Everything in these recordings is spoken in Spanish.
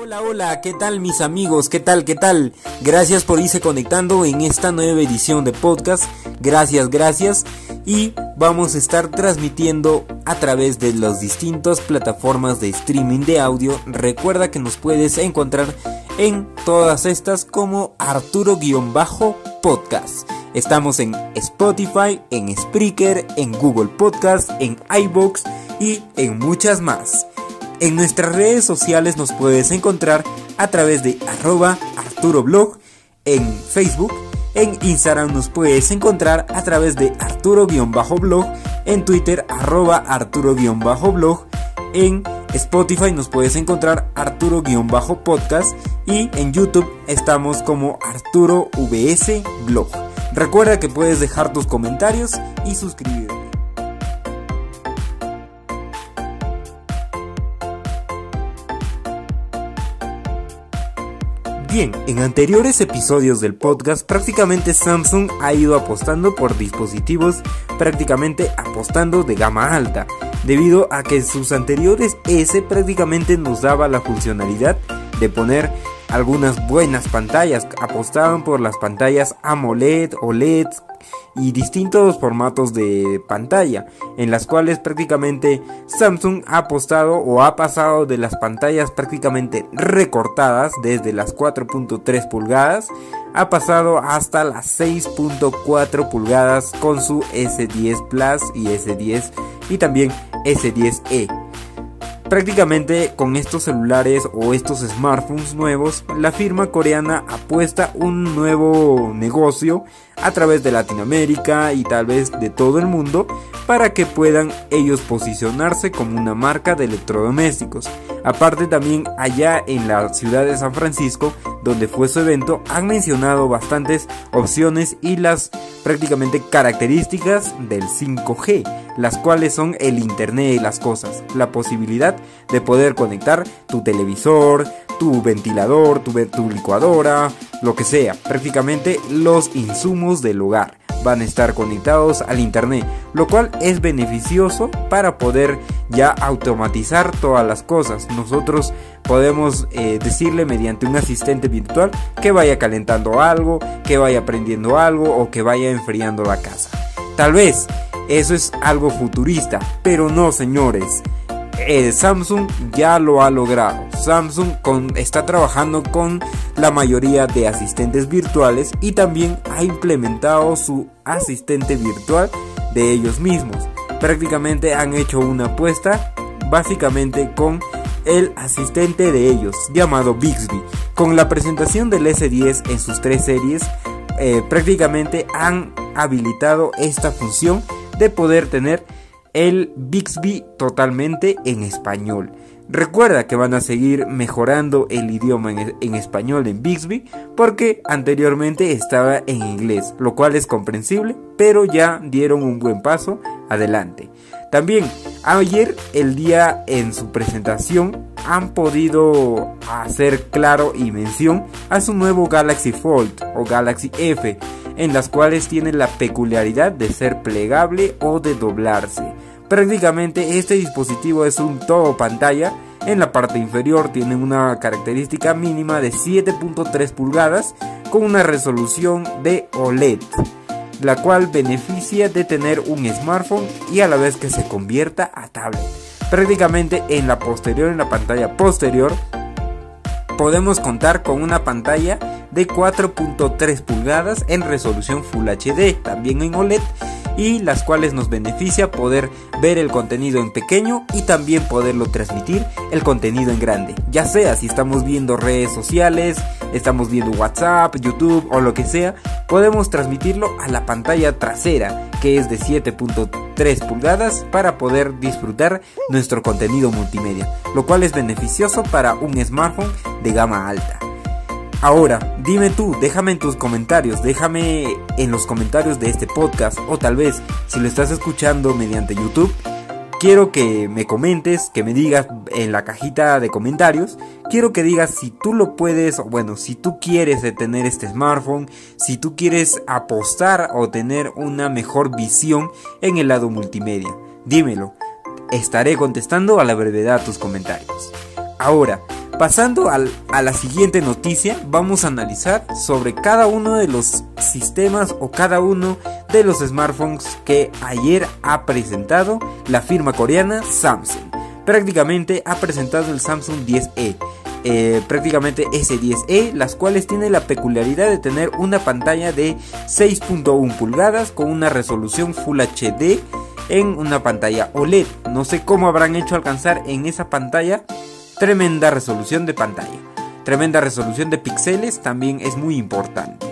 Hola, hola, ¿qué tal mis amigos? ¿Qué tal? ¿Qué tal? Gracias por irse conectando en esta nueva edición de podcast. Gracias, gracias. Y vamos a estar transmitiendo a través de las distintas plataformas de streaming de audio. Recuerda que nos puedes encontrar en todas estas como Arturo-podcast. Estamos en Spotify, en Spreaker, en Google Podcast, en iBox y en muchas más. En nuestras redes sociales nos puedes encontrar a través de arroba arturoblog en Facebook. En Instagram nos puedes encontrar a través de arturo-blog. En Twitter arroba arturo-blog. En Spotify nos puedes encontrar arturo-podcast. Y en YouTube estamos como Arturo VS Blog. Recuerda que puedes dejar tus comentarios y suscribirte. Bien, en anteriores episodios del podcast prácticamente Samsung ha ido apostando por dispositivos prácticamente apostando de gama alta, debido a que sus anteriores S prácticamente nos daba la funcionalidad de poner algunas buenas pantallas, apostaban por las pantallas AMOLED, OLED, y distintos formatos de pantalla, en las cuales prácticamente Samsung ha apostado o ha pasado de las pantallas prácticamente recortadas desde las 4.3 pulgadas, ha pasado hasta las 6.4 pulgadas con su S10 Plus y S10 y también S10e. Prácticamente con estos celulares o estos smartphones nuevos, la firma coreana apuesta un nuevo negocio a través de Latinoamérica y tal vez de todo el mundo para que puedan ellos posicionarse como una marca de electrodomésticos. Aparte también allá en la ciudad de San Francisco, donde fue su evento, han mencionado bastantes opciones y las prácticamente características del 5G, las cuales son el Internet de las cosas, la posibilidad de poder conectar tu televisor, tu ventilador, tu, tu licuadora, lo que sea, prácticamente los insumos del hogar van a estar conectados al internet, lo cual es beneficioso para poder ya automatizar todas las cosas. Nosotros podemos eh, decirle mediante un asistente virtual que vaya calentando algo, que vaya prendiendo algo o que vaya enfriando la casa. Tal vez eso es algo futurista, pero no señores. Eh, Samsung ya lo ha logrado. Samsung está trabajando con la mayoría de asistentes virtuales y también ha implementado su asistente virtual de ellos mismos. Prácticamente han hecho una apuesta básicamente con el asistente de ellos llamado Bixby. Con la presentación del S10 en sus tres series, eh, prácticamente han habilitado esta función de poder tener el Bixby totalmente en español. Recuerda que van a seguir mejorando el idioma en, español en Bixby porque anteriormente estaba en inglés, lo cual es comprensible, pero ya dieron un buen paso adelante. También ayer el día en su presentación han podido hacer claro y mención a su nuevo Galaxy Fold o Galaxy F, en las cuales tiene la peculiaridad de ser plegable o de doblarse. Prácticamente este dispositivo es un todo pantalla. En la parte inferior tiene una característica mínima de 7.3 pulgadas con una resolución de OLED, la cual beneficia de tener un smartphone y a la vez que se convierta a tablet. Prácticamente en la posterior, en la pantalla posterior, podemos contar con una pantalla de 4.3 pulgadas en resolución Full HD, también en OLED y las cuales nos beneficia poder ver el contenido en pequeño y también poderlo transmitir el contenido en grande. Ya sea si estamos viendo redes sociales, estamos viendo WhatsApp, YouTube o lo que sea, podemos transmitirlo a la pantalla trasera que es de 7.3 pulgadas para poder disfrutar nuestro contenido multimedia, lo cual es beneficioso para un smartphone de gama alta. Ahora, dime tú, déjame en tus comentarios, déjame en los comentarios de este podcast o tal vez si lo estás escuchando mediante YouTube, quiero que me comentes, que me digas en la cajita de comentarios, quiero que digas si tú lo puedes, bueno, si tú quieres tener este smartphone, si tú quieres apostar o tener una mejor visión en el lado multimedia. Dímelo, estaré contestando a la brevedad tus comentarios. Ahora, Pasando a la siguiente noticia, vamos a analizar sobre cada uno de los sistemas o cada uno de los smartphones que ayer ha presentado la firma coreana Samsung. Prácticamente ha presentado el Samsung 10e. Eh, prácticamente S10e, las cuales tienen la peculiaridad de tener una pantalla de 6.1 pulgadas con una resolución Full HD en una pantalla OLED. No sé cómo habrán hecho alcanzar en esa pantalla Tremenda resolución de pantalla. Tremenda resolución de píxeles también es muy importante.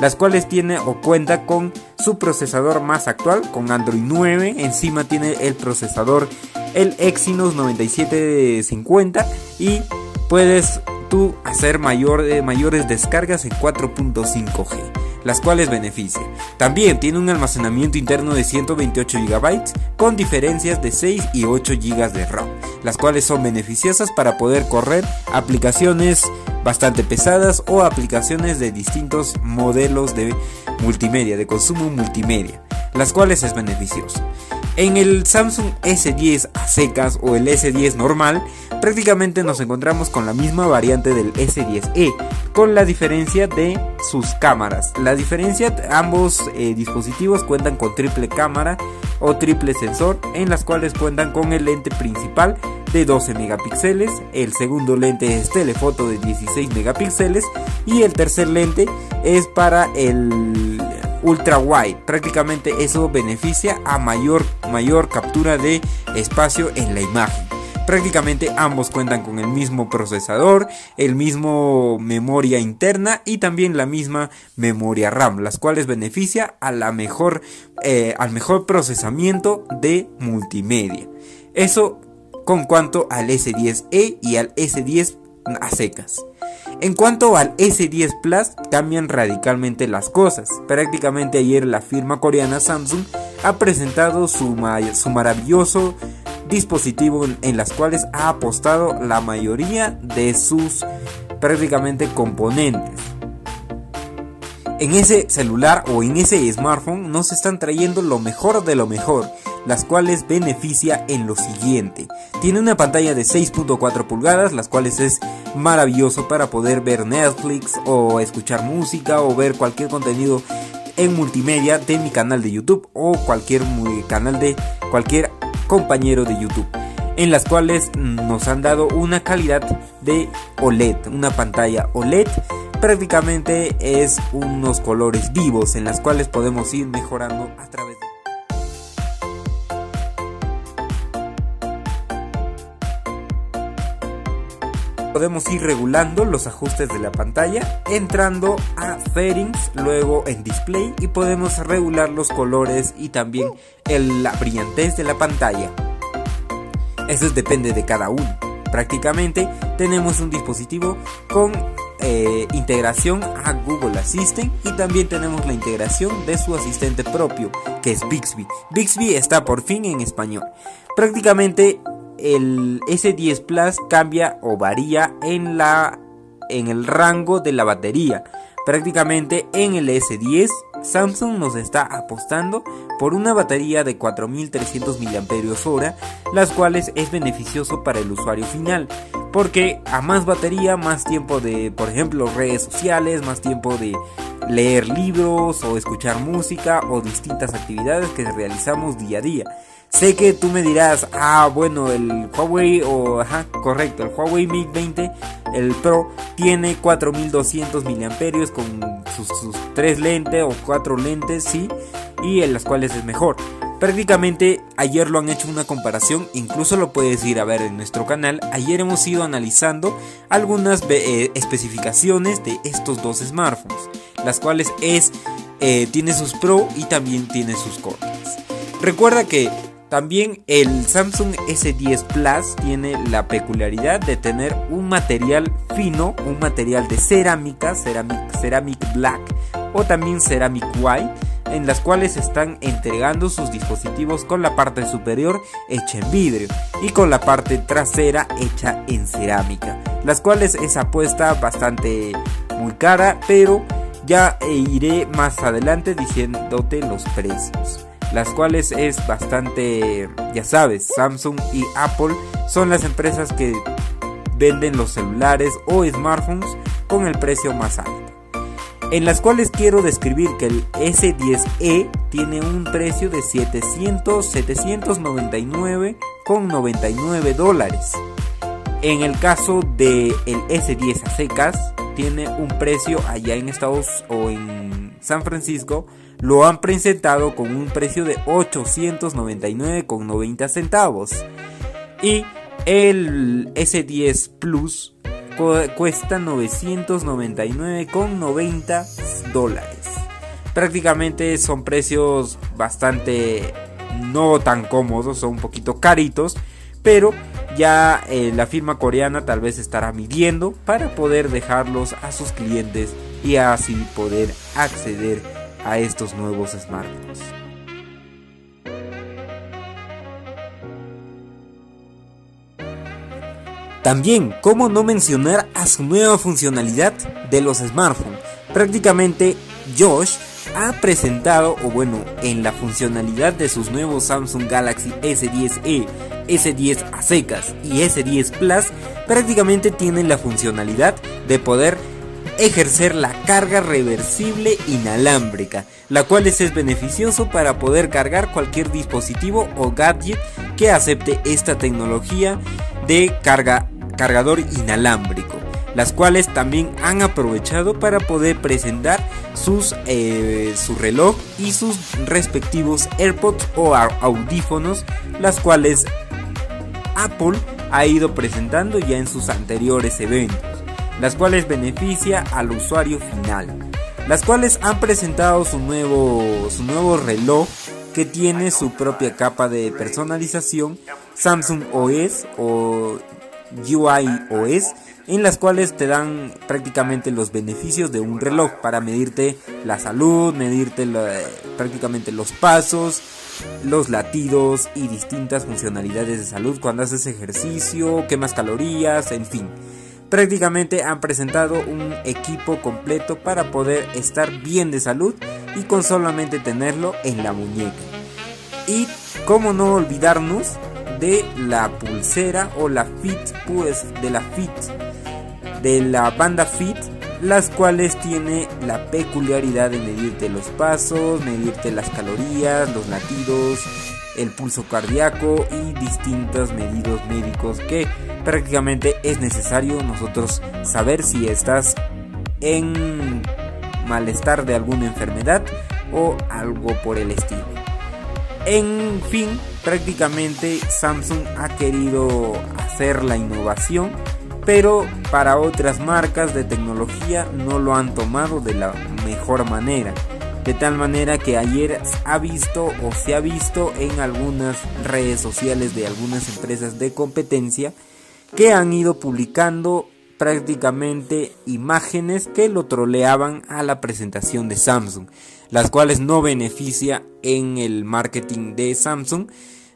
Las cuales tiene o cuenta con su procesador más actual, con Android 9. Encima tiene el procesador el Exynos 9750 y puedes tú hacer eh, mayores descargas en 4.5G las cuales benefician. También tiene un almacenamiento interno de 128 GB con diferencias de 6 y 8 GB de RAM, las cuales son beneficiosas para poder correr aplicaciones bastante pesadas o aplicaciones de distintos modelos de multimedia, de consumo multimedia, las cuales es beneficioso. En el Samsung S10 a secas o el S10 normal, prácticamente nos encontramos con la misma variante del S10e, con la diferencia de sus cámaras. La diferencia, ambos eh, dispositivos cuentan con triple cámara o triple sensor, en las cuales cuentan con el lente principal de 12 megapíxeles, el segundo lente es telefoto de 16 megapíxeles y el tercer lente es para el ultra wide. Prácticamente eso beneficia a mayor, mayor captura de espacio en la imagen. Prácticamente ambos cuentan con el mismo procesador, el mismo memoria interna y también la misma memoria RAM, las cuales beneficia a la mejor, eh, al mejor procesamiento de multimedia. Eso con cuanto al S10e y al S10 a secas. En cuanto al S10 Plus, cambian radicalmente las cosas. Prácticamente ayer la firma coreana Samsung ha presentado su, su maravilloso dispositivo en las cuales ha apostado la mayoría de sus prácticamente componentes. En ese celular o en ese smartphone nos están trayendo lo mejor de lo mejor las cuales beneficia en lo siguiente. Tiene una pantalla de 6.4 pulgadas, las cuales es maravilloso para poder ver Netflix o escuchar música o ver cualquier contenido en multimedia de mi canal de YouTube o cualquier canal de cualquier compañero de YouTube en las cuales nos han dado una calidad de OLED, una pantalla OLED prácticamente es unos colores vivos en las cuales podemos ir mejorando a través de podemos ir regulando los ajustes de la pantalla entrando a settings, luego en display y podemos regular los colores y también la brillantez de la pantalla. Eso depende de cada uno. Prácticamente tenemos un dispositivo con eh, integración a Google Assistant y también tenemos la integración de su asistente propio que es Bixby. Bixby está por fin en español. Prácticamente el S10 Plus cambia o varía en, la, en el rango de la batería. Prácticamente en el S10 Samsung nos está apostando por una batería de 4300 mAh, las cuales es beneficioso para el usuario final, porque a más batería, más tiempo de, por ejemplo, redes sociales, más tiempo de leer libros o escuchar música o distintas actividades que realizamos día a día. Sé que tú me dirás, ah, bueno, el Huawei, o, ajá, correcto, el Huawei Mate 20, el Pro, tiene 4200 miliamperios con sus, sus tres lentes o cuatro lentes, sí, y en las cuales es mejor. Prácticamente ayer lo han hecho una comparación, incluso lo puedes ir a ver en nuestro canal. Ayer hemos ido analizando algunas eh, especificaciones de estos dos smartphones, las cuales es eh, tiene sus pro y también tiene sus cortes. Recuerda que también el Samsung S10 Plus tiene la peculiaridad de tener un material fino, un material de cerámica, ceramic, black o también ceramic white, en las cuales están entregando sus dispositivos con la parte superior hecha en vidrio y con la parte trasera hecha en cerámica, las cuales es apuesta bastante muy cara, pero ya iré más adelante diciéndote los precios las cuales es bastante, ya sabes, Samsung y Apple son las empresas que venden los celulares o smartphones con el precio más alto. En las cuales quiero describir que el S10e tiene un precio de 700, 799,99 dólares. En el caso del el S10 a secas, tiene un precio allá en Estados o en San Francisco, lo han presentado con un precio de 899,90 centavos. Y el S10 Plus cuesta 999,90 dólares. Prácticamente son precios bastante no tan cómodos, son un poquito caritos, pero ya eh, la firma coreana tal vez estará midiendo para poder dejarlos a sus clientes y así poder acceder a estos nuevos smartphones. También, ¿cómo no mencionar a su nueva funcionalidad de los smartphones? Prácticamente Josh ha presentado, o bueno, en la funcionalidad de sus nuevos Samsung Galaxy S10e, S10 a secas y S10 Plus, prácticamente tienen la funcionalidad de poder ejercer la carga reversible inalámbrica, la cual es beneficioso para poder cargar cualquier dispositivo o gadget que acepte esta tecnología de carga cargador inalámbrico, las cuales también han aprovechado para poder presentar sus, eh, su reloj y sus respectivos AirPods o audífonos, las cuales Apple ha ido presentando ya en sus anteriores eventos, las cuales beneficia al usuario final, las cuales han presentado su nuevo, su nuevo reloj que tiene su propia capa de personalización Samsung OS o UI OS en las cuales te dan prácticamente los beneficios de un reloj para medirte la salud, medirte prácticamente los pasos, los latidos y distintas funcionalidades de salud cuando haces ejercicio, quemas calorías, en fin. Prácticamente han presentado un equipo completo para poder estar bien de salud y con solamente tenerlo en la muñeca. Y cómo no olvidarnos de la pulsera o la Fit, pues de la Fit, de la banda Fit, las cuales tiene la peculiaridad de medirte los pasos, medirte las calorías, los latidos, el pulso cardíaco y distintos medidos médicos que prácticamente es necesario nosotros saber si estás en malestar de alguna enfermedad o algo por el estilo. En fin, prácticamente Samsung ha querido hacer la innovación, pero para otras marcas de tecnología no lo han tomado de la mejor manera. De tal manera que ayer ha visto o se ha visto en algunas redes sociales de algunas empresas de competencia que han ido publicando prácticamente imágenes que lo troleaban a la presentación de Samsung, las cuales no beneficia en el marketing de Samsung.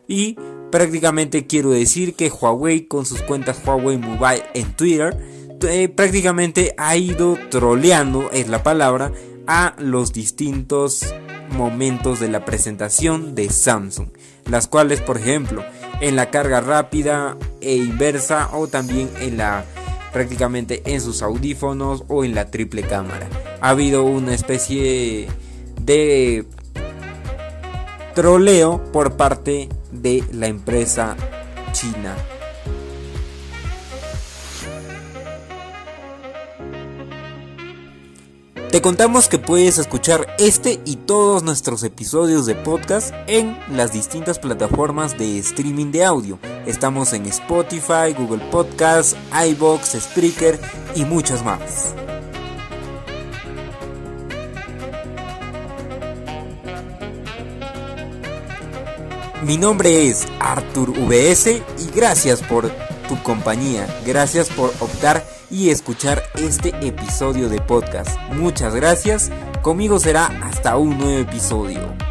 Y prácticamente quiero decir que Huawei con sus cuentas Huawei Mobile en Twitter eh, prácticamente ha ido troleando, es la palabra, a los distintos momentos de la presentación de Samsung, las cuales por ejemplo en la carga rápida e inversa o también en la prácticamente en sus audífonos o en la triple cámara. Ha habido una especie de troleo por parte de la empresa china. Te contamos que puedes escuchar este y todos nuestros episodios de podcast en las distintas plataformas de streaming de audio. Estamos en Spotify, Google Podcasts, iBox, Spreaker y muchas más. Mi nombre es Artur VS y gracias por tu compañía. Gracias por optar y escuchar este episodio de podcast. Muchas gracias. Conmigo será hasta un nuevo episodio.